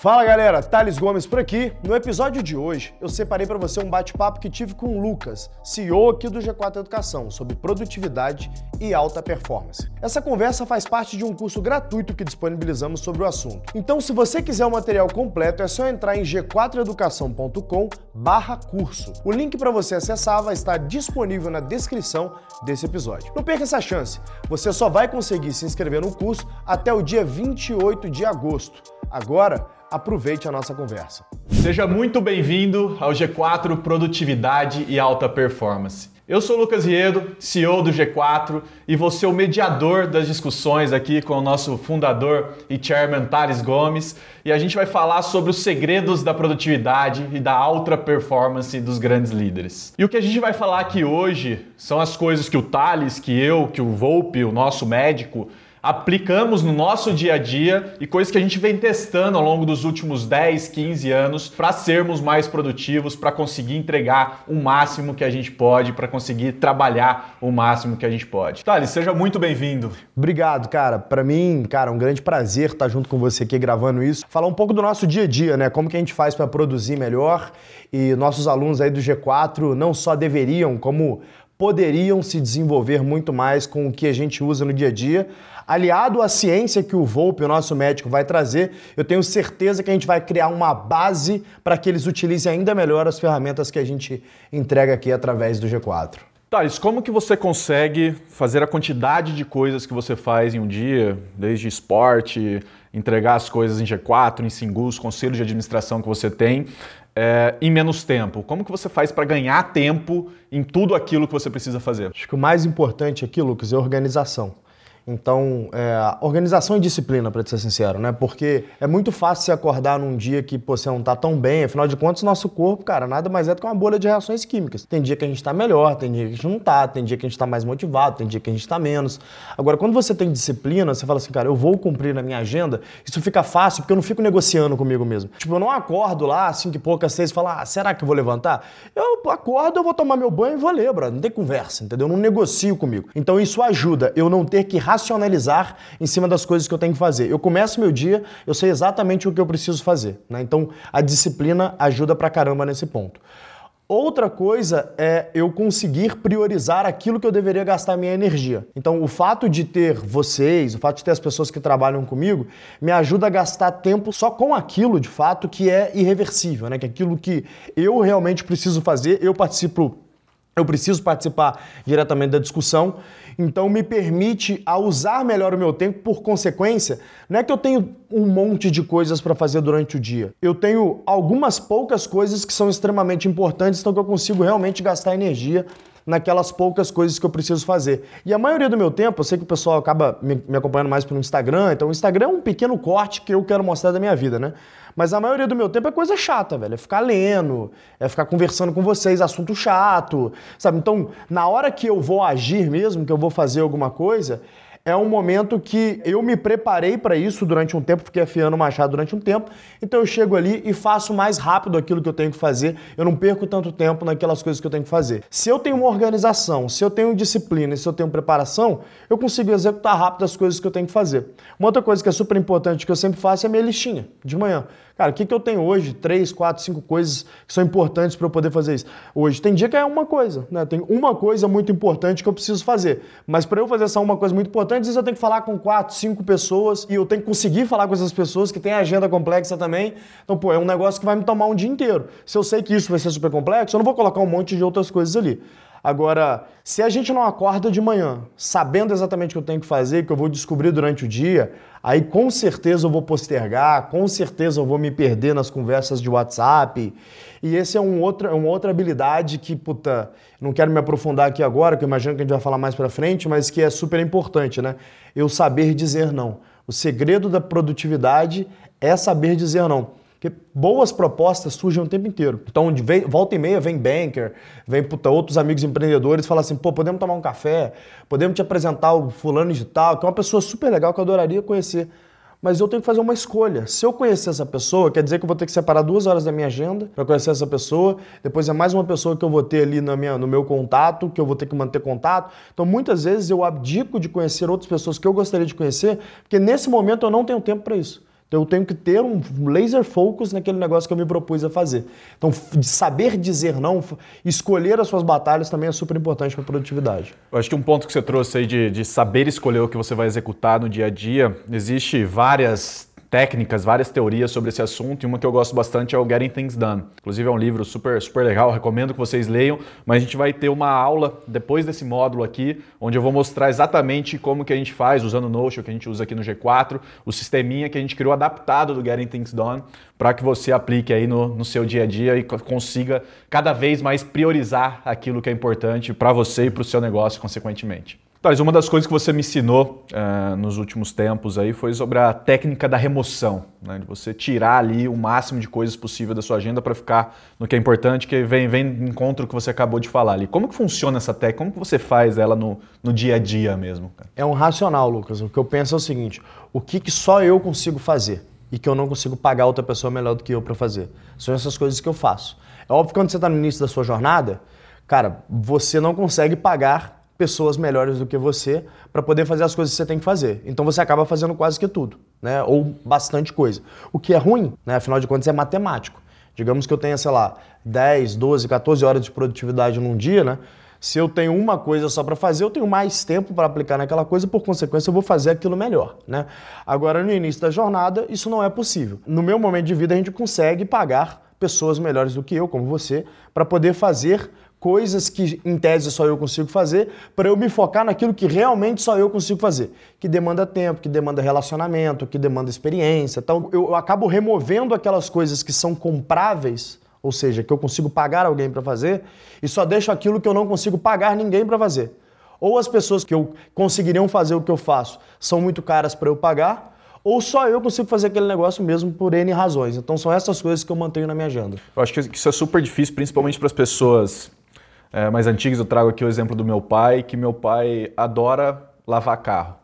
Fala galera, Thales Gomes por aqui. No episódio de hoje, eu separei para você um bate-papo que tive com o Lucas, CEO aqui do G4 Educação, sobre produtividade e alta performance. Essa conversa faz parte de um curso gratuito que disponibilizamos sobre o assunto. Então, se você quiser o material completo, é só entrar em g4educação.com/curso. O link para você acessar vai estar disponível na descrição desse episódio. Não perca essa chance. Você só vai conseguir se inscrever no curso até o dia 28 de agosto. Agora, aproveite a nossa conversa. Seja muito bem-vindo ao G4 Produtividade e Alta Performance. Eu sou Lucas Riedo, CEO do G4, e vou ser o mediador das discussões aqui com o nosso fundador e chairman Thales Gomes, e a gente vai falar sobre os segredos da produtividade e da alta performance dos grandes líderes. E o que a gente vai falar aqui hoje são as coisas que o Thales, que eu, que o Volpe, o nosso médico, aplicamos no nosso dia a dia e coisas que a gente vem testando ao longo dos últimos 10, 15 anos para sermos mais produtivos, para conseguir entregar o máximo que a gente pode, para conseguir trabalhar o máximo que a gente pode. Thales, seja muito bem-vindo. Obrigado, cara. Para mim, cara, um grande prazer estar junto com você aqui gravando isso. Falar um pouco do nosso dia a dia, né? Como que a gente faz para produzir melhor e nossos alunos aí do G4 não só deveriam, como poderiam se desenvolver muito mais com o que a gente usa no dia a dia. Aliado à ciência que o Volpe, o nosso médico, vai trazer, eu tenho certeza que a gente vai criar uma base para que eles utilizem ainda melhor as ferramentas que a gente entrega aqui através do G4. Thales, como que você consegue fazer a quantidade de coisas que você faz em um dia, desde esporte, entregar as coisas em G4, em Singus, conselho de administração que você tem, é, em menos tempo? Como que você faz para ganhar tempo em tudo aquilo que você precisa fazer? Acho que o mais importante aqui, Lucas, é organização. Então, é, organização e disciplina, para ser sincero, né? Porque é muito fácil se acordar num dia que pô, você não tá tão bem. Afinal de contas, nosso corpo, cara, nada mais é do que uma bolha de reações químicas. Tem dia que a gente tá melhor, tem dia que a gente não tá, tem dia que a gente tá mais motivado, tem dia que a gente tá menos. Agora, quando você tem disciplina, você fala assim, cara, eu vou cumprir na minha agenda, isso fica fácil, porque eu não fico negociando comigo mesmo. Tipo, eu não acordo lá, cinco e poucas, seis, e falo, ah, será que eu vou levantar? Eu acordo, eu vou tomar meu banho e vou ler, brother. Não tem conversa, entendeu? Eu não negocio comigo. Então, isso ajuda eu não ter que racionalizar em cima das coisas que eu tenho que fazer. Eu começo meu dia, eu sei exatamente o que eu preciso fazer. Né? Então, a disciplina ajuda pra caramba nesse ponto. Outra coisa é eu conseguir priorizar aquilo que eu deveria gastar minha energia. Então, o fato de ter vocês, o fato de ter as pessoas que trabalham comigo, me ajuda a gastar tempo só com aquilo, de fato, que é irreversível, né? Que é aquilo que eu realmente preciso fazer, eu participo eu preciso participar diretamente da discussão, então me permite a usar melhor o meu tempo, por consequência, não é que eu tenho um monte de coisas para fazer durante o dia. Eu tenho algumas poucas coisas que são extremamente importantes, então que eu consigo realmente gastar energia naquelas poucas coisas que eu preciso fazer. E a maioria do meu tempo, eu sei que o pessoal acaba me, acompanhando mais pelo Instagram, então o Instagram é um pequeno corte que eu quero mostrar da minha vida, né? Mas a maioria do meu tempo é coisa chata, velho. É ficar lendo, é ficar conversando com vocês, assunto chato, sabe? Então, na hora que eu vou agir mesmo, que eu vou fazer alguma coisa, é um momento que eu me preparei para isso durante um tempo, fiquei afiando o machado durante um tempo, então eu chego ali e faço mais rápido aquilo que eu tenho que fazer, eu não perco tanto tempo naquelas coisas que eu tenho que fazer. Se eu tenho uma organização, se eu tenho disciplina, se eu tenho preparação, eu consigo executar rápido as coisas que eu tenho que fazer. Uma outra coisa que é super importante que eu sempre faço é a minha listinha de manhã. Cara, o que, que eu tenho hoje? Três, quatro, cinco coisas que são importantes para eu poder fazer isso. Hoje tem dia que é uma coisa, né? Tem uma coisa muito importante que eu preciso fazer. Mas para eu fazer essa uma coisa muito importante, às vezes eu tenho que falar com quatro, cinco pessoas e eu tenho que conseguir falar com essas pessoas que têm agenda complexa também. Então, pô, é um negócio que vai me tomar um dia inteiro. Se eu sei que isso vai ser super complexo, eu não vou colocar um monte de outras coisas ali. Agora, se a gente não acorda de manhã sabendo exatamente o que eu tenho que fazer, que eu vou descobrir durante o dia, aí com certeza eu vou postergar, com certeza eu vou me perder nas conversas de WhatsApp. E esse é um outra, uma outra habilidade que, puta, não quero me aprofundar aqui agora, que eu imagino que a gente vai falar mais pra frente, mas que é super importante, né? Eu saber dizer não. O segredo da produtividade é saber dizer não. Porque boas propostas surgem o tempo inteiro. Então, de volta e meia vem banker, vem puta, outros amigos empreendedores e fala assim: pô, podemos tomar um café, podemos te apresentar o fulano de tal, que é uma pessoa super legal que eu adoraria conhecer. Mas eu tenho que fazer uma escolha. Se eu conhecer essa pessoa, quer dizer que eu vou ter que separar duas horas da minha agenda para conhecer essa pessoa. Depois é mais uma pessoa que eu vou ter ali na minha, no meu contato, que eu vou ter que manter contato. Então, muitas vezes eu abdico de conhecer outras pessoas que eu gostaria de conhecer, porque nesse momento eu não tenho tempo para isso. Então eu tenho que ter um laser focus naquele negócio que eu me propus a fazer. Então, saber dizer não, escolher as suas batalhas também é super importante para a produtividade. Eu acho que um ponto que você trouxe aí de, de saber escolher o que você vai executar no dia a dia, existe várias técnicas, várias teorias sobre esse assunto, e uma que eu gosto bastante é o Getting Things Done. Inclusive é um livro super, super legal, recomendo que vocês leiam, mas a gente vai ter uma aula depois desse módulo aqui, onde eu vou mostrar exatamente como que a gente faz, usando o Notion que a gente usa aqui no G4, o sisteminha que a gente criou adaptado do Getting Things Done, para que você aplique aí no, no seu dia a dia e consiga cada vez mais priorizar aquilo que é importante para você e para o seu negócio, consequentemente. Thales, uma das coisas que você me ensinou uh, nos últimos tempos aí foi sobre a técnica da remoção, né? de você tirar ali o máximo de coisas possível da sua agenda para ficar no que é importante, que vem, vem em encontro que você acabou de falar ali. Como que funciona essa técnica? Como que você faz ela no, no dia a dia mesmo? Cara? É um racional, Lucas. O que eu penso é o seguinte, o que, que só eu consigo fazer e que eu não consigo pagar outra pessoa melhor do que eu para fazer? São essas coisas que eu faço. É óbvio que quando você está no início da sua jornada, cara, você não consegue pagar pessoas melhores do que você para poder fazer as coisas que você tem que fazer. Então você acaba fazendo quase que tudo, né? Ou bastante coisa. O que é ruim, né? Afinal de contas, é matemático. Digamos que eu tenha, sei lá, 10, 12, 14 horas de produtividade num dia, né? Se eu tenho uma coisa só para fazer, eu tenho mais tempo para aplicar naquela coisa, por consequência, eu vou fazer aquilo melhor, né? Agora, no início da jornada, isso não é possível. No meu momento de vida, a gente consegue pagar pessoas melhores do que eu, como você, para poder fazer coisas que em tese só eu consigo fazer, para eu me focar naquilo que realmente só eu consigo fazer, que demanda tempo, que demanda relacionamento, que demanda experiência. Então eu acabo removendo aquelas coisas que são compráveis, ou seja, que eu consigo pagar alguém para fazer, e só deixo aquilo que eu não consigo pagar ninguém para fazer. Ou as pessoas que eu conseguiriam fazer o que eu faço são muito caras para eu pagar, ou só eu consigo fazer aquele negócio mesmo por N razões. Então são essas coisas que eu mantenho na minha agenda. Eu acho que isso é super difícil, principalmente para as pessoas é, mais antigas, eu trago aqui o exemplo do meu pai, que meu pai adora lavar carro.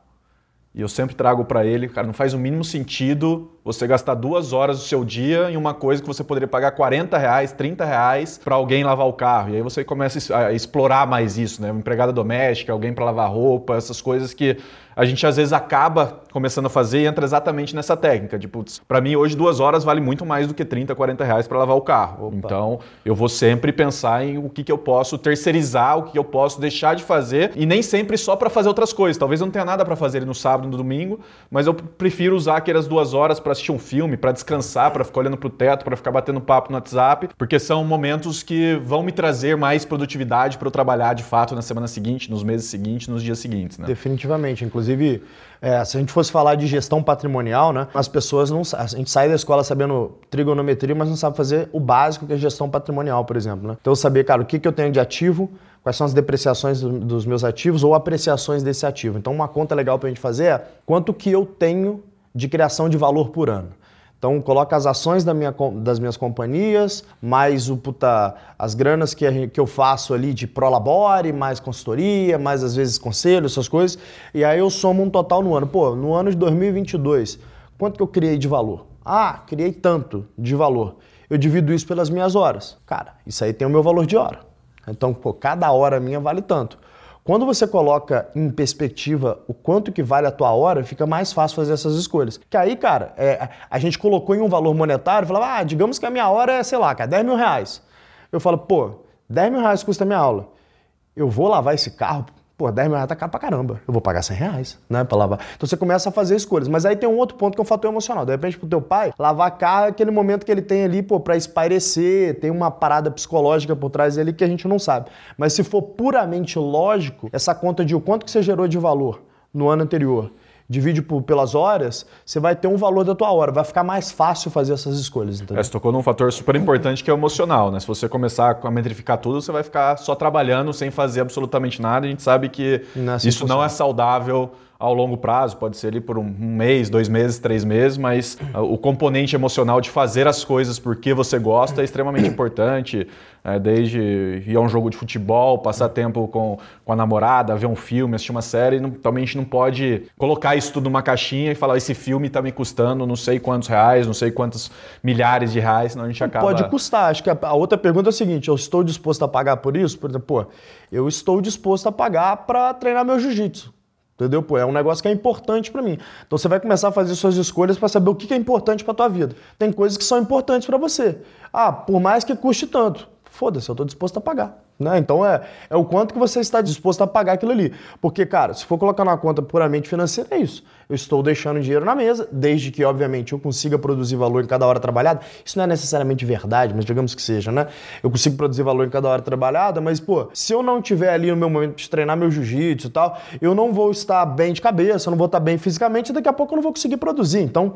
E eu sempre trago para ele, cara, não faz o mínimo sentido você gastar duas horas do seu dia em uma coisa que você poderia pagar 40 reais, 30 reais para alguém lavar o carro. E aí você começa a explorar mais isso, né? Uma empregada doméstica, alguém para lavar roupa, essas coisas que a gente às vezes acaba começando a fazer e entra exatamente nessa técnica. Tipo, para mim hoje duas horas vale muito mais do que 30, 40 reais para lavar o carro. Opa. Então eu vou sempre pensar em o que, que eu posso terceirizar, o que eu posso deixar de fazer e nem sempre só para fazer outras coisas. Talvez eu não tenha nada para fazer no sábado, no domingo, mas eu prefiro usar aquelas duas horas para assistir um filme, para descansar, para ficar olhando para o teto, para ficar batendo papo no WhatsApp, porque são momentos que vão me trazer mais produtividade para eu trabalhar de fato na semana seguinte, nos meses seguintes, nos dias seguintes. Né? Definitivamente. Inclusive, é, se a gente fosse falar de gestão patrimonial, né, as pessoas não. A gente sai da escola sabendo trigonometria, mas não sabe fazer o básico que é gestão patrimonial, por exemplo. Né? Então, saber, cara, o que, que eu tenho de ativo, quais são as depreciações dos meus ativos ou apreciações desse ativo. Então, uma conta legal para a gente fazer é quanto que eu tenho de criação de valor por ano. Então, coloca as ações da minha, das minhas companhias, mais o, puta, as granas que, que eu faço ali de prolabore, mais consultoria, mais às vezes conselho, essas coisas. E aí eu somo um total no ano. Pô, no ano de 2022, quanto que eu criei de valor? Ah, criei tanto de valor. Eu divido isso pelas minhas horas. Cara, isso aí tem o meu valor de hora. Então, pô, cada hora minha vale tanto. Quando você coloca em perspectiva o quanto que vale a tua hora, fica mais fácil fazer essas escolhas. Que aí, cara, é, a gente colocou em um valor monetário, falava, ah, digamos que a minha hora é, sei lá, cara, 10 mil reais. Eu falo, pô, 10 mil reais custa a minha aula. Eu vou lavar esse carro Pô, 10 mil reais tá caro pra caramba. Eu vou pagar 100 reais, né, pra lavar. Então você começa a fazer escolhas. Mas aí tem um outro ponto que é o fator emocional. De repente, pro teu pai, lavar carro é aquele momento que ele tem ali, pô, pra espairecer, tem uma parada psicológica por trás dele que a gente não sabe. Mas se for puramente lógico, essa conta de o quanto que você gerou de valor no ano anterior divide por, pelas horas, você vai ter um valor da tua hora. Vai ficar mais fácil fazer essas escolhas. Entendeu? É, você tocou num fator super importante que é o emocional. Né? Se você começar a metrificar tudo, você vai ficar só trabalhando sem fazer absolutamente nada. A gente sabe que não é assim isso não é saudável ao longo prazo, pode ser ali por um mês, dois meses, três meses, mas o componente emocional de fazer as coisas porque você gosta é extremamente importante. É, desde ir a um jogo de futebol, passar tempo com, com a namorada, ver um filme, assistir uma série. Não, também a gente não pode colocar isso tudo numa caixinha e falar: esse filme está me custando não sei quantos reais, não sei quantos milhares de reais, senão a gente acaba. Pode custar. Acho que a, a outra pergunta é a seguinte: eu estou disposto a pagar por isso? Por exemplo, pô, eu estou disposto a pagar para treinar meu jiu-jitsu. Entendeu? Pô, é um negócio que é importante para mim. Então você vai começar a fazer suas escolhas para saber o que é importante para tua vida. Tem coisas que são importantes para você. Ah, por mais que custe tanto, foda-se, eu estou disposto a pagar. Né? Então é, é o quanto que você está disposto a pagar aquilo ali. Porque, cara, se for colocar na conta puramente financeira, é isso. Eu estou deixando dinheiro na mesa, desde que, obviamente, eu consiga produzir valor em cada hora trabalhada. Isso não é necessariamente verdade, mas digamos que seja, né? Eu consigo produzir valor em cada hora trabalhada, mas, pô, se eu não tiver ali no meu momento de treinar meu jiu-jitsu e tal, eu não vou estar bem de cabeça, eu não vou estar bem fisicamente, e daqui a pouco eu não vou conseguir produzir. Então,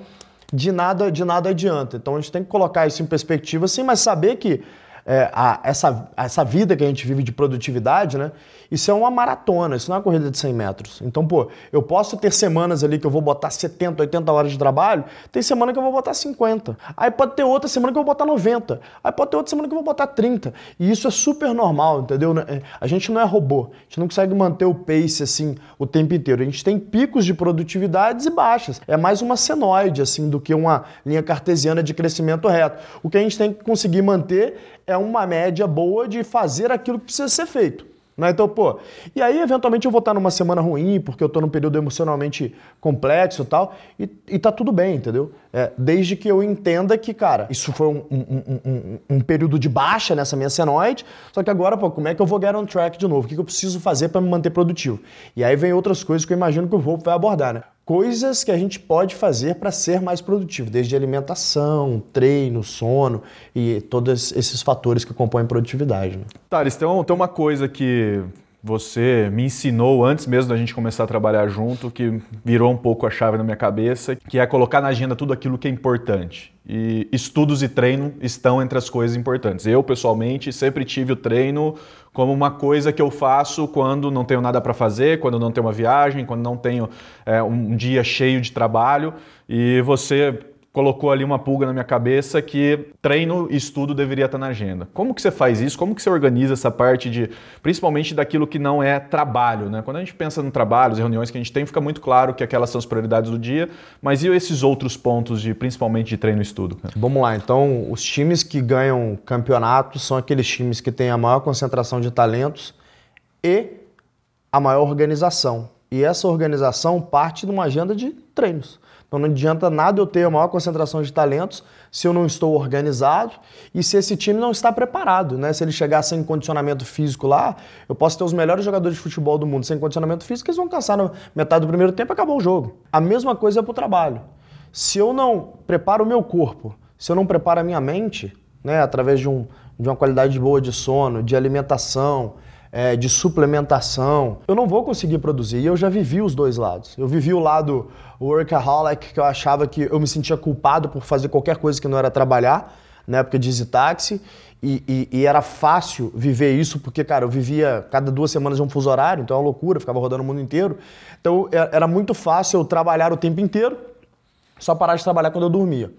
de nada, de nada adianta. Então a gente tem que colocar isso em perspectiva, assim, mas saber que é, a, essa, essa vida que a gente vive de produtividade, né? Isso é uma maratona, isso não é uma corrida de 100 metros. Então, pô, eu posso ter semanas ali que eu vou botar 70, 80 horas de trabalho, tem semana que eu vou botar 50. Aí pode ter outra semana que eu vou botar 90. Aí pode ter outra semana que eu vou botar 30. E isso é super normal, entendeu? É, a gente não é robô, a gente não consegue manter o pace assim o tempo inteiro. A gente tem picos de produtividades e baixas. É mais uma senoide, assim, do que uma linha cartesiana de crescimento reto. O que a gente tem que conseguir manter é uma média boa de fazer aquilo que precisa ser feito. Né? Então, pô, e aí eventualmente eu vou estar numa semana ruim, porque eu estou num período emocionalmente complexo e tal, e, e tá tudo bem, entendeu? É, desde que eu entenda que, cara, isso foi um, um, um, um, período de baixa nessa minha senoide, só que agora, pô, como é que eu vou get on track de novo? O que, que eu preciso fazer para me manter produtivo? E aí vem outras coisas que eu imagino que o Volpe vai abordar, né? Coisas que a gente pode fazer para ser mais produtivo, desde alimentação, treino, sono e todos esses fatores que compõem produtividade. Né? Thales, tem, tem uma coisa que você me ensinou antes mesmo da gente começar a trabalhar junto, que virou um pouco a chave na minha cabeça, que é colocar na agenda tudo aquilo que é importante. E estudos e treino estão entre as coisas importantes. Eu, pessoalmente, sempre tive o treino como uma coisa que eu faço quando não tenho nada para fazer, quando não tenho uma viagem, quando não tenho é, um dia cheio de trabalho. E você colocou ali uma pulga na minha cabeça que treino e estudo deveria estar na agenda. Como que você faz isso? Como que você organiza essa parte de, principalmente daquilo que não é trabalho, né? Quando a gente pensa no trabalho, as reuniões que a gente tem, fica muito claro que aquelas são as prioridades do dia, mas e esses outros pontos de, principalmente de treino e estudo? Vamos lá, então os times que ganham campeonatos são aqueles times que têm a maior concentração de talentos e a maior organização. E essa organização parte de uma agenda de treinos. Então não adianta nada eu ter a maior concentração de talentos se eu não estou organizado e se esse time não está preparado, né? Se ele chegar sem condicionamento físico lá, eu posso ter os melhores jogadores de futebol do mundo sem condicionamento físico, eles vão cansar na metade do primeiro tempo e acabou o jogo. A mesma coisa é para o trabalho. Se eu não preparo o meu corpo, se eu não preparo a minha mente, né, através de, um, de uma qualidade boa de sono, de alimentação, é, de suplementação, eu não vou conseguir produzir. E eu já vivi os dois lados. Eu vivi o lado workaholic, que eu achava que eu me sentia culpado por fazer qualquer coisa que não era trabalhar, na época de Taxi. E, e, e, era fácil viver isso, porque, cara, eu vivia cada duas semanas um fuso horário, então é uma loucura, ficava rodando o mundo inteiro. Então era muito fácil eu trabalhar o tempo inteiro, só parar de trabalhar quando eu dormia.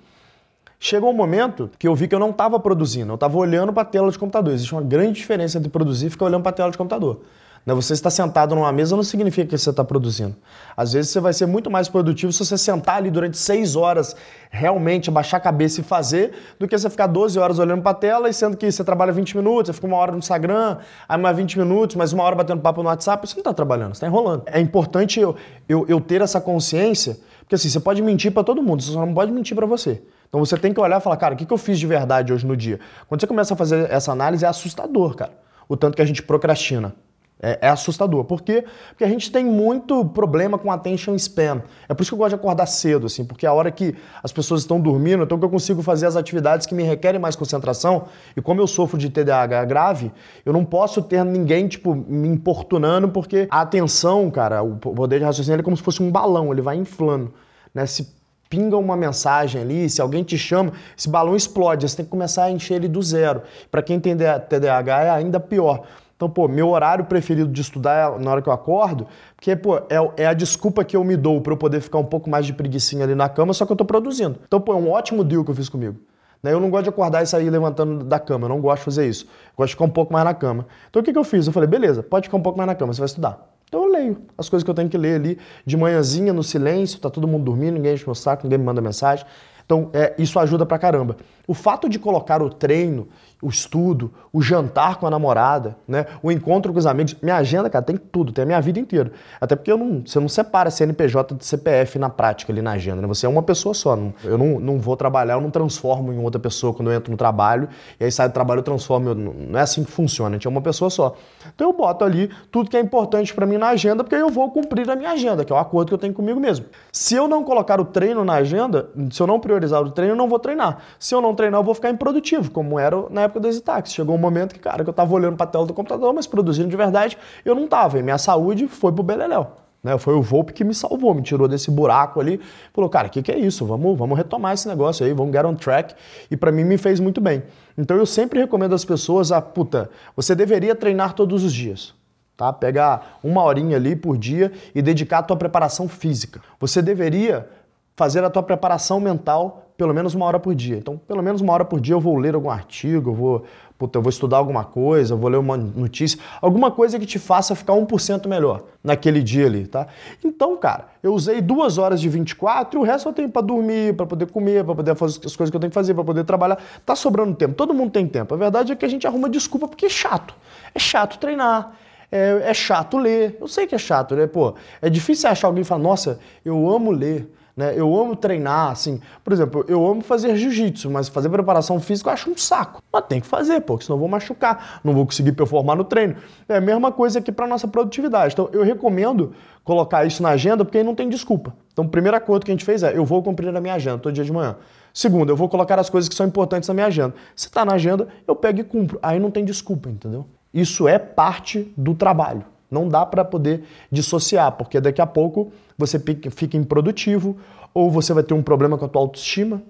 Chegou um momento que eu vi que eu não estava produzindo, eu estava olhando para a tela de computador. Existe uma grande diferença entre produzir e ficar olhando para a tela de computador. Né, você está sentado numa mesa não significa que você está produzindo. Às vezes você vai ser muito mais produtivo se você sentar ali durante seis horas, realmente baixar a cabeça e fazer, do que você ficar 12 horas olhando para a tela e sendo que você trabalha 20 minutos, você fica uma hora no Instagram, aí mais 20 minutos, mais uma hora batendo papo no WhatsApp, você não está trabalhando, você está enrolando. É importante eu, eu, eu ter essa consciência, porque assim, você pode mentir para todo mundo, você só não pode mentir para você. Então você tem que olhar e falar, cara, o que, que eu fiz de verdade hoje no dia? Quando você começa a fazer essa análise, é assustador, cara. O tanto que a gente procrastina. É, é, assustador. Por quê? Porque a gente tem muito problema com attention span. É por isso que eu gosto de acordar cedo, assim, porque a hora que as pessoas estão dormindo, então que eu consigo fazer as atividades que me requerem mais concentração. E como eu sofro de TDAH grave, eu não posso ter ninguém, tipo, me importunando, porque a atenção, cara, o poder de raciocínio é como se fosse um balão, ele vai inflando. Né? Se pinga uma mensagem ali, se alguém te chama, esse balão explode, você tem que começar a encher ele do zero. Para quem tem TDAH é ainda pior. Então, pô, meu horário preferido de estudar é na hora que eu acordo, porque, pô, é, é a desculpa que eu me dou para eu poder ficar um pouco mais de preguiçinha ali na cama, só que eu tô produzindo. Então, pô, é um ótimo deal que eu fiz comigo. Né, eu não gosto de acordar e sair levantando da cama, eu não gosto de fazer isso. Eu gosto de ficar um pouco mais na cama. Então, o que, que eu fiz? Eu falei, beleza, pode ficar um pouco mais na cama, você vai estudar. Então eu leio as coisas que eu tenho que ler ali de manhãzinha, no silêncio, tá todo mundo dormindo, ninguém enche meu saco, ninguém me manda mensagem. Então é, isso ajuda pra caramba. O fato de colocar o treino, o estudo, o jantar com a namorada, né? o encontro com os amigos. Minha agenda, cara, tem tudo, tem a minha vida inteira. Até porque eu não, você não separa CNPJ de CPF na prática ali na agenda, né? Você é uma pessoa só. Eu não, não vou trabalhar, eu não transformo em outra pessoa quando eu entro no trabalho, e aí sai do trabalho eu transformo. Eu, não é assim que funciona, a gente é uma pessoa só. Então eu boto ali tudo que é importante para mim na agenda, porque eu vou cumprir a minha agenda, que é o acordo que eu tenho comigo mesmo. Se eu não colocar o treino na agenda, se eu não priorizar o treino, eu não vou treinar. Se eu não treinar, eu vou ficar improdutivo, como era na época das Itax. Chegou um momento que, cara, que eu tava olhando para a tela do computador, mas produzindo de verdade, eu não tava. E minha saúde foi pro beleléu. Né? Foi o Volpe que me salvou, me tirou desse buraco ali. Falou, cara, o que, que é isso? Vamos, vamos retomar esse negócio aí, vamos get on track. E para mim me fez muito bem. Então eu sempre recomendo às pessoas, a puta, você deveria treinar todos os dias. Tá? Pegar uma horinha ali por dia e dedicar a tua preparação física. Você deveria fazer a tua preparação mental pelo menos uma hora por dia. Então, pelo menos uma hora por dia eu vou ler algum artigo, eu vou, puta, eu vou estudar alguma coisa, eu vou ler uma notícia, alguma coisa que te faça ficar 1% melhor naquele dia ali, tá? Então, cara, eu usei duas horas de 24 e o resto eu tenho para dormir, para poder comer, para poder fazer as coisas que eu tenho que fazer, para poder trabalhar. Tá sobrando tempo, todo mundo tem tempo. A verdade é que a gente arruma desculpa porque é chato. É chato treinar. É, é chato ler. Eu sei que é chato, né? Pô, é difícil achar alguém e falar, nossa, eu amo ler. Né? Eu amo treinar, assim. Por exemplo, eu amo fazer jiu-jitsu, mas fazer preparação física eu acho um saco. Mas tem que fazer, porque senão eu vou machucar, não vou conseguir performar no treino. É a mesma coisa aqui para nossa produtividade. Então, eu recomendo colocar isso na agenda porque aí não tem desculpa. Então, o primeiro acordo que a gente fez é: eu vou cumprir a minha agenda todo dia de manhã. Segundo, eu vou colocar as coisas que são importantes na minha agenda. Se está na agenda, eu pego e cumpro. Aí não tem desculpa, entendeu? Isso é parte do trabalho. Não dá para poder dissociar, porque daqui a pouco você fica improdutivo ou você vai ter um problema com a tua autoestima,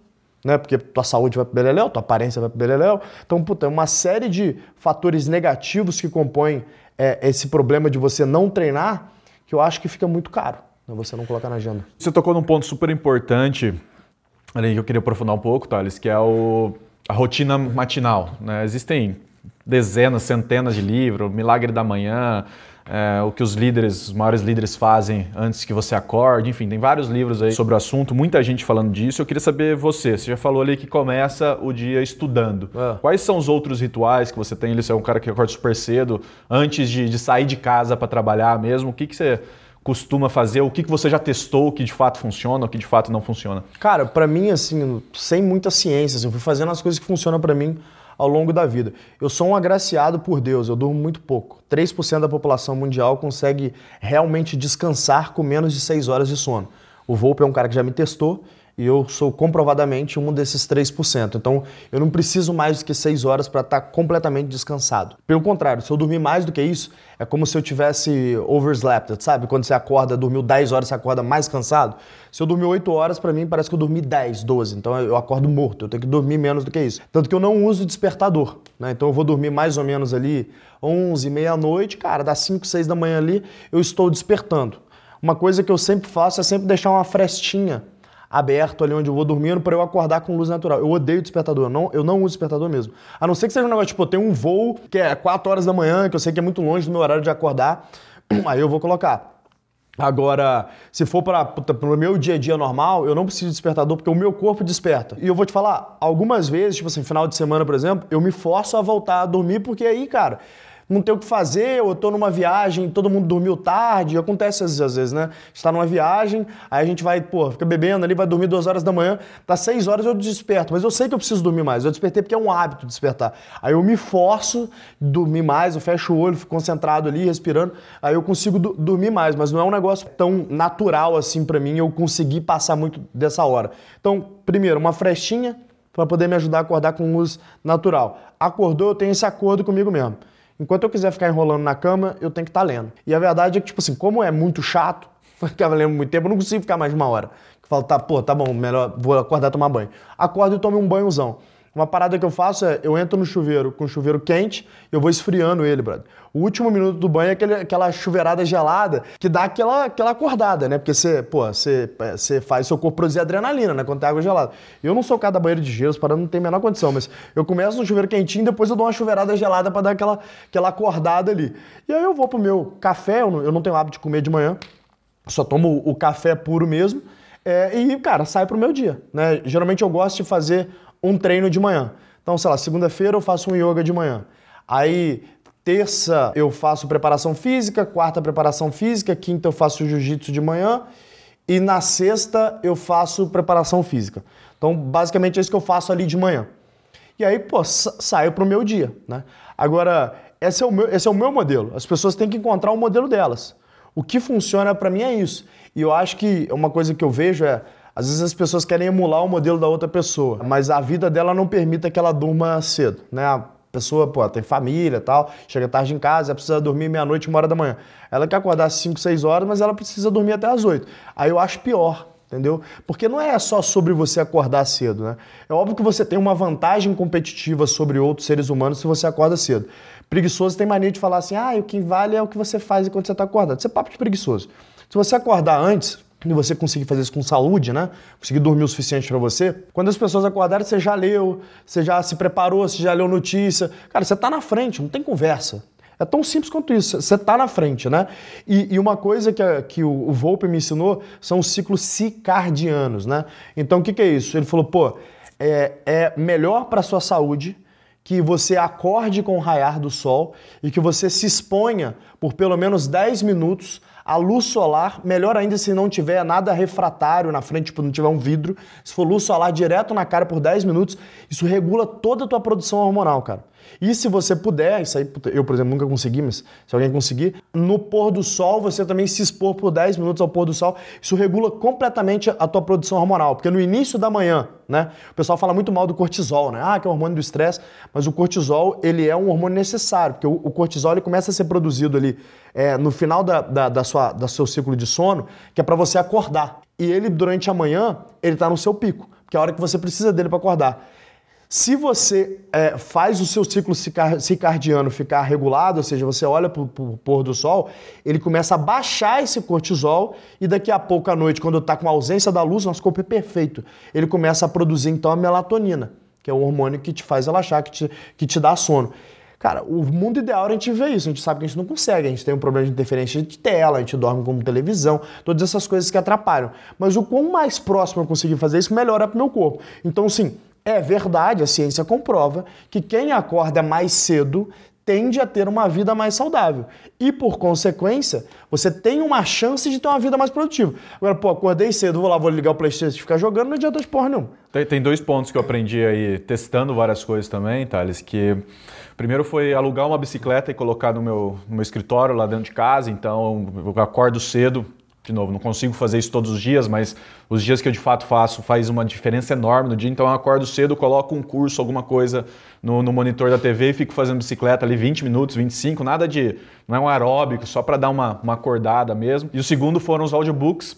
né? Porque tua saúde vai pro beleléu, tua aparência vai pro beleléu. Então, puta, é uma série de fatores negativos que compõem é, esse problema de você não treinar que eu acho que fica muito caro né? você não colocar na agenda. Você tocou num ponto super importante, ali que eu queria aprofundar um pouco, Thales, que é o, a rotina matinal. Né? Existem dezenas, centenas de livros, Milagre da Manhã, é, o que os líderes, os maiores líderes fazem antes que você acorde, enfim, tem vários livros aí sobre o assunto, muita gente falando disso. Eu queria saber você, você já falou ali que começa o dia estudando. É. Quais são os outros rituais que você tem? Você é um cara que acorda super cedo, antes de, de sair de casa para trabalhar mesmo. O que, que você costuma fazer? O que, que você já testou que de fato funciona, o que de fato não funciona? Cara, para mim, assim, sem muita ciência, assim, eu fui fazendo as coisas que funcionam para mim ao longo da vida. Eu sou um agraciado por Deus, eu durmo muito pouco. 3% da população mundial consegue realmente descansar com menos de 6 horas de sono. O Volpe é um cara que já me testou e eu sou comprovadamente um desses 3%. Então, eu não preciso mais do que 6 horas para estar tá completamente descansado. Pelo contrário, se eu dormir mais do que isso, é como se eu tivesse overslept, sabe? Quando você acorda, dormiu 10 horas, você acorda mais cansado. Se eu dormir 8 horas, para mim parece que eu dormi 10, 12. Então, eu acordo morto, eu tenho que dormir menos do que isso. Tanto que eu não uso despertador, né? Então, eu vou dormir mais ou menos ali 11, meia-noite, cara, das 5, 6 da manhã ali, eu estou despertando. Uma coisa que eu sempre faço é sempre deixar uma frestinha aberto ali onde eu vou dormindo para eu acordar com luz natural. Eu odeio despertador, eu não, eu não uso despertador mesmo. A não ser que seja um negócio, tipo, tenho um voo que é 4 horas da manhã, que eu sei que é muito longe do meu horário de acordar, aí eu vou colocar. Agora, se for para o meu dia a dia normal, eu não preciso de despertador porque o meu corpo desperta. E eu vou te falar, algumas vezes, tipo assim, final de semana, por exemplo, eu me forço a voltar a dormir porque aí, cara, não tem o que fazer, ou eu tô numa viagem, todo mundo dormiu tarde, acontece às vezes, né? Está numa viagem, aí a gente vai, pô, fica bebendo ali, vai dormir duas horas da manhã, tá seis horas eu desperto, mas eu sei que eu preciso dormir mais, eu despertei porque é um hábito despertar. Aí eu me forço dormir mais, eu fecho o olho, fico concentrado ali, respirando, aí eu consigo dormir mais, mas não é um negócio tão natural assim para mim eu conseguir passar muito dessa hora. Então, primeiro, uma frestinha para poder me ajudar a acordar com luz natural. Acordou, eu tenho esse acordo comigo mesmo. Enquanto eu quiser ficar enrolando na cama, eu tenho que estar tá lendo. E a verdade é que, tipo assim, como é muito chato, ficar lendo muito tempo, eu não consigo ficar mais de uma hora. Falo, tá, pô, tá bom, melhor, vou acordar e tomar banho. Acordo e tomo um banhozão. Uma parada que eu faço é, eu entro no chuveiro com o chuveiro quente, eu vou esfriando ele, brother. O último minuto do banho é aquele, aquela chuveirada gelada que dá aquela, aquela acordada, né? Porque você, pô, você, você faz seu corpo produzir adrenalina, né? Quando tem água gelada. Eu não sou cada banheiro de gelo, para não ter a menor condição, mas eu começo no chuveiro quentinho, depois eu dou uma chuveirada gelada para dar aquela, aquela acordada ali. E aí eu vou pro meu café, eu não, eu não tenho hábito de comer de manhã, só tomo o, o café puro mesmo. É, e, cara, sai pro meu dia, né? Geralmente eu gosto de fazer um treino de manhã. Então, sei lá, segunda-feira eu faço um yoga de manhã. Aí, terça eu faço preparação física, quarta preparação física, quinta eu faço jiu-jitsu de manhã e na sexta eu faço preparação física. Então, basicamente é isso que eu faço ali de manhã. E aí, pô, saio pro meu dia, né? Agora, esse é, o meu, esse é o meu modelo. As pessoas têm que encontrar o modelo delas. O que funciona para mim é isso. E eu acho que uma coisa que eu vejo é, às vezes as pessoas querem emular o modelo da outra pessoa, mas a vida dela não permite que ela durma cedo, né? A pessoa, pô, tem família tal, chega tarde em casa, precisa dormir meia-noite, uma hora da manhã. Ela quer acordar às 5, 6 horas, mas ela precisa dormir até às 8. Aí eu acho pior, entendeu? Porque não é só sobre você acordar cedo, né? É óbvio que você tem uma vantagem competitiva sobre outros seres humanos se você acorda cedo. Preguiçoso tem mania de falar assim, ah, o que vale é o que você faz enquanto você está acordado. Isso é papo de preguiçoso. Se você acordar antes, e você conseguir fazer isso com saúde, né? Conseguir dormir o suficiente para você. Quando as pessoas acordarem, você já leu, você já se preparou, você já leu notícia. Cara, você tá na frente, não tem conversa. É tão simples quanto isso. Você tá na frente, né? E, e uma coisa que, a, que o, o Volpe me ensinou são os ciclos cicardianos, né? Então, o que, que é isso? Ele falou, pô, é, é melhor para sua saúde que você acorde com o raiar do sol e que você se exponha por pelo menos 10 minutos a luz solar, melhor ainda se não tiver nada refratário na frente, tipo, não tiver um vidro. Se for luz solar direto na cara por 10 minutos, isso regula toda a tua produção hormonal, cara. E se você puder, isso aí eu, por exemplo, nunca consegui, mas se alguém conseguir, no pôr do sol, você também se expor por 10 minutos ao pôr do sol, isso regula completamente a tua produção hormonal. Porque no início da manhã, né, o pessoal fala muito mal do cortisol, né? Ah, que é o hormônio do estresse, mas o cortisol, ele é um hormônio necessário, porque o, cortisol ele começa a ser produzido ali é, no final da, da, da, sua, da seu ciclo de sono, que é para você acordar. E ele, durante a manhã, ele está no seu pico, que é a hora que você precisa dele para acordar. Se você é, faz o seu ciclo circadiano ficar regulado, ou seja, você olha para o pôr do sol, ele começa a baixar esse cortisol e daqui a pouco à noite, quando está com a ausência da luz, nosso corpo é perfeito. Ele começa a produzir então a melatonina, que é o hormônio que te faz relaxar, que te, que te dá sono. Cara, o mundo ideal a gente vê isso, a gente sabe que a gente não consegue, a gente tem um problema de interferência de tela, a gente dorme com televisão, todas essas coisas que atrapalham. Mas o quão mais próximo eu conseguir fazer isso, melhor é para o meu corpo. Então, sim, é verdade, a ciência comprova que quem acorda mais cedo tende a ter uma vida mais saudável. E, por consequência, você tem uma chance de ter uma vida mais produtiva. Agora, pô, acordei cedo, vou lá, vou ligar o Playstation e ficar jogando, não adianta de porra nenhuma. Tem, tem dois pontos que eu aprendi aí, testando várias coisas também, Thales, que... Primeiro foi alugar uma bicicleta e colocar no meu, no meu escritório lá dentro de casa, então eu acordo cedo, de novo, não consigo fazer isso todos os dias, mas os dias que eu de fato faço faz uma diferença enorme no dia. Então eu acordo cedo, coloco um curso, alguma coisa no, no monitor da TV e fico fazendo bicicleta ali 20 minutos, 25, nada de. Não é um aeróbico, só para dar uma, uma acordada mesmo. E o segundo foram os audiobooks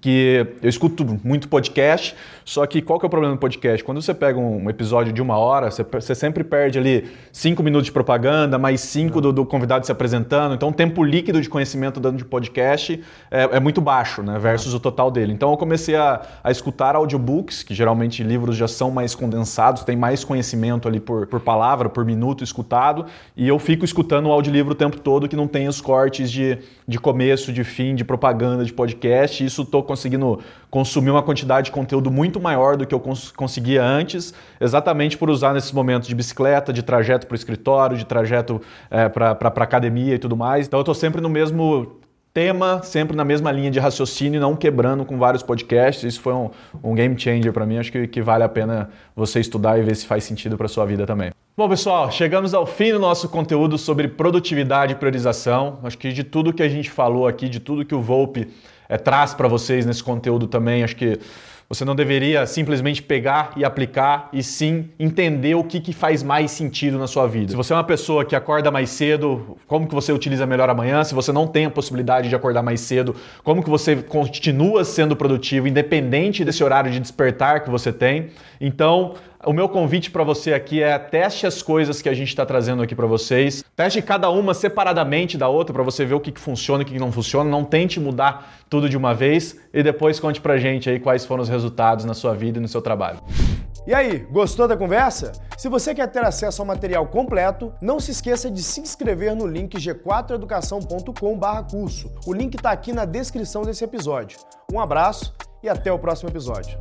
que eu escuto muito podcast, só que qual que é o problema do podcast? Quando você pega um episódio de uma hora, você, você sempre perde ali cinco minutos de propaganda, mais cinco do, do, convidado se apresentando, então o tempo líquido de conhecimento dando de podcast é, é muito baixo, né, versus o total dele. Então eu comecei a, a, escutar audiobooks, que geralmente livros já são mais condensados, tem mais conhecimento ali por, por palavra, por minuto escutado, e eu fico escutando o audiolivro o tempo todo que não tem os cortes de, de começo, de fim, de propaganda, de podcast, isso estou conseguindo consumir uma quantidade de conteúdo muito maior do que eu cons conseguia antes, exatamente por usar nesses momentos de bicicleta, de trajeto para o escritório, de trajeto é, para academia e tudo mais. Então eu estou sempre no mesmo tema, sempre na mesma linha de raciocínio, não quebrando com vários podcasts. Isso foi um, um game changer para mim. Acho que, que, vale a pena você estudar e ver se faz sentido para sua vida também. Bom, pessoal, chegamos ao fim do nosso conteúdo sobre produtividade e priorização. Acho que de tudo que a gente falou aqui, de tudo que o Volpe é, traz para vocês nesse conteúdo também. Acho que você não deveria simplesmente pegar e aplicar, e sim entender o que, que faz mais sentido na sua vida. Se você é uma pessoa que acorda mais cedo, como que você utiliza melhor amanhã? Se você não tem a possibilidade de acordar mais cedo, como que você continua sendo produtivo, independente desse horário de despertar que você tem? Então, o meu convite para você aqui é teste as coisas que a gente está trazendo aqui para vocês. Teste cada uma separadamente da outra para você ver o que, que funciona e o que não funciona. Não tente mudar tudo de uma vez e depois conte para gente aí quais foram os resultados na sua vida e no seu trabalho. E aí, gostou da conversa? Se você quer ter acesso ao material completo, não se esqueça de se inscrever no link g4educação.com/curso. O link está aqui na descrição desse episódio. Um abraço e até o próximo episódio.